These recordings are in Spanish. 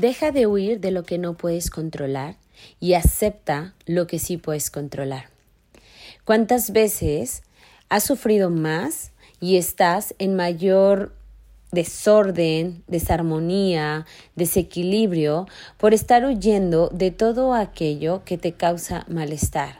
Deja de huir de lo que no puedes controlar y acepta lo que sí puedes controlar. ¿Cuántas veces has sufrido más y estás en mayor desorden, desarmonía, desequilibrio por estar huyendo de todo aquello que te causa malestar?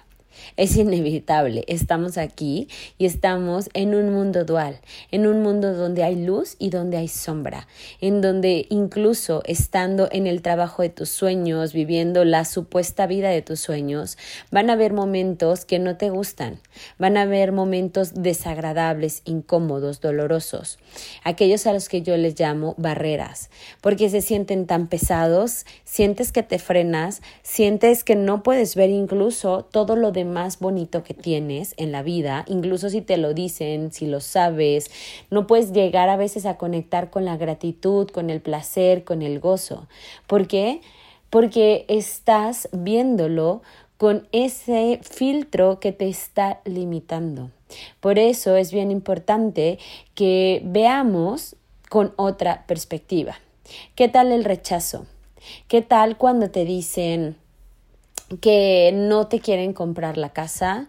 Es inevitable, estamos aquí y estamos en un mundo dual, en un mundo donde hay luz y donde hay sombra, en donde incluso estando en el trabajo de tus sueños, viviendo la supuesta vida de tus sueños, van a haber momentos que no te gustan, van a haber momentos desagradables, incómodos, dolorosos, aquellos a los que yo les llamo barreras, porque se sienten tan pesados, sientes que te frenas, sientes que no puedes ver incluso todo lo demás más bonito que tienes en la vida, incluso si te lo dicen, si lo sabes, no puedes llegar a veces a conectar con la gratitud, con el placer, con el gozo. ¿Por qué? Porque estás viéndolo con ese filtro que te está limitando. Por eso es bien importante que veamos con otra perspectiva. ¿Qué tal el rechazo? ¿Qué tal cuando te dicen, que no te quieren comprar la casa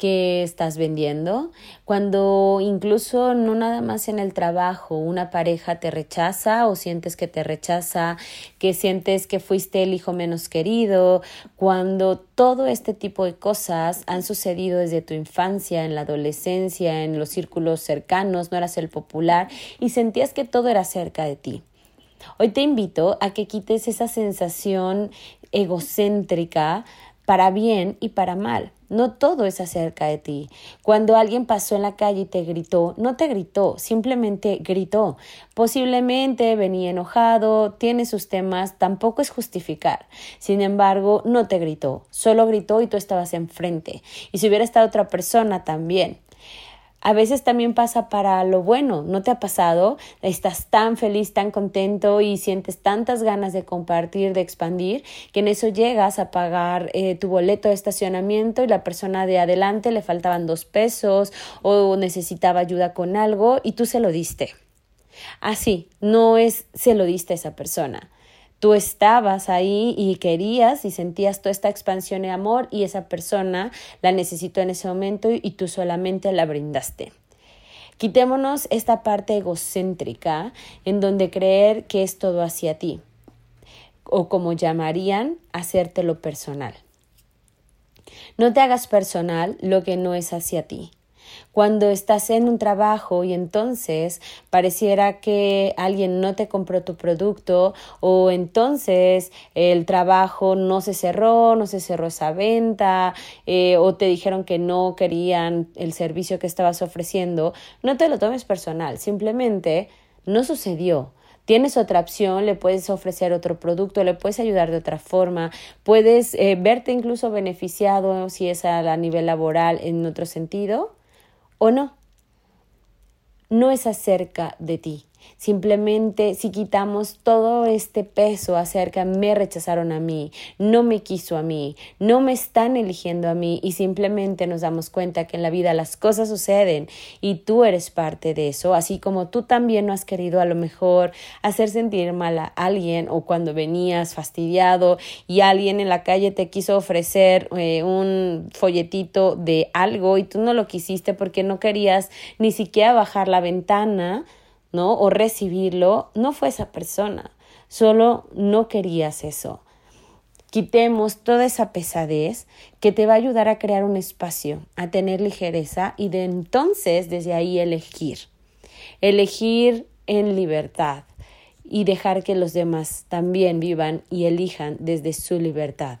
que estás vendiendo, cuando incluso no nada más en el trabajo una pareja te rechaza o sientes que te rechaza, que sientes que fuiste el hijo menos querido, cuando todo este tipo de cosas han sucedido desde tu infancia, en la adolescencia, en los círculos cercanos, no eras el popular y sentías que todo era cerca de ti. Hoy te invito a que quites esa sensación egocéntrica para bien y para mal. No todo es acerca de ti. Cuando alguien pasó en la calle y te gritó, no te gritó, simplemente gritó. Posiblemente venía enojado, tiene sus temas, tampoco es justificar. Sin embargo, no te gritó, solo gritó y tú estabas enfrente. Y si hubiera estado otra persona también. A veces también pasa para lo bueno, ¿no te ha pasado? Estás tan feliz, tan contento y sientes tantas ganas de compartir, de expandir, que en eso llegas a pagar eh, tu boleto de estacionamiento y la persona de adelante le faltaban dos pesos o necesitaba ayuda con algo y tú se lo diste. Así, no es se lo diste a esa persona tú estabas ahí y querías y sentías toda esta expansión de amor y esa persona la necesitó en ese momento y tú solamente la brindaste. Quitémonos esta parte egocéntrica en donde creer que es todo hacia ti o como llamarían, hacértelo personal. No te hagas personal lo que no es hacia ti cuando estás en un trabajo y entonces pareciera que alguien no te compró tu producto o entonces el trabajo no se cerró, no se cerró esa venta eh, o te dijeron que no querían el servicio que estabas ofreciendo, no te lo tomes personal, simplemente no sucedió. Tienes otra opción, le puedes ofrecer otro producto, le puedes ayudar de otra forma, puedes eh, verte incluso beneficiado si es a nivel laboral en otro sentido o no. No es acerca de ti. Simplemente si quitamos todo este peso acerca me rechazaron a mí, no me quiso a mí, no me están eligiendo a mí y simplemente nos damos cuenta que en la vida las cosas suceden y tú eres parte de eso, así como tú también no has querido a lo mejor hacer sentir mal a alguien o cuando venías fastidiado y alguien en la calle te quiso ofrecer eh, un folletito de algo y tú no lo quisiste porque no querías ni siquiera bajar la ventana ¿no? O recibirlo, no fue esa persona, solo no querías eso. Quitemos toda esa pesadez que te va a ayudar a crear un espacio, a tener ligereza y de entonces desde ahí elegir. Elegir en libertad y dejar que los demás también vivan y elijan desde su libertad.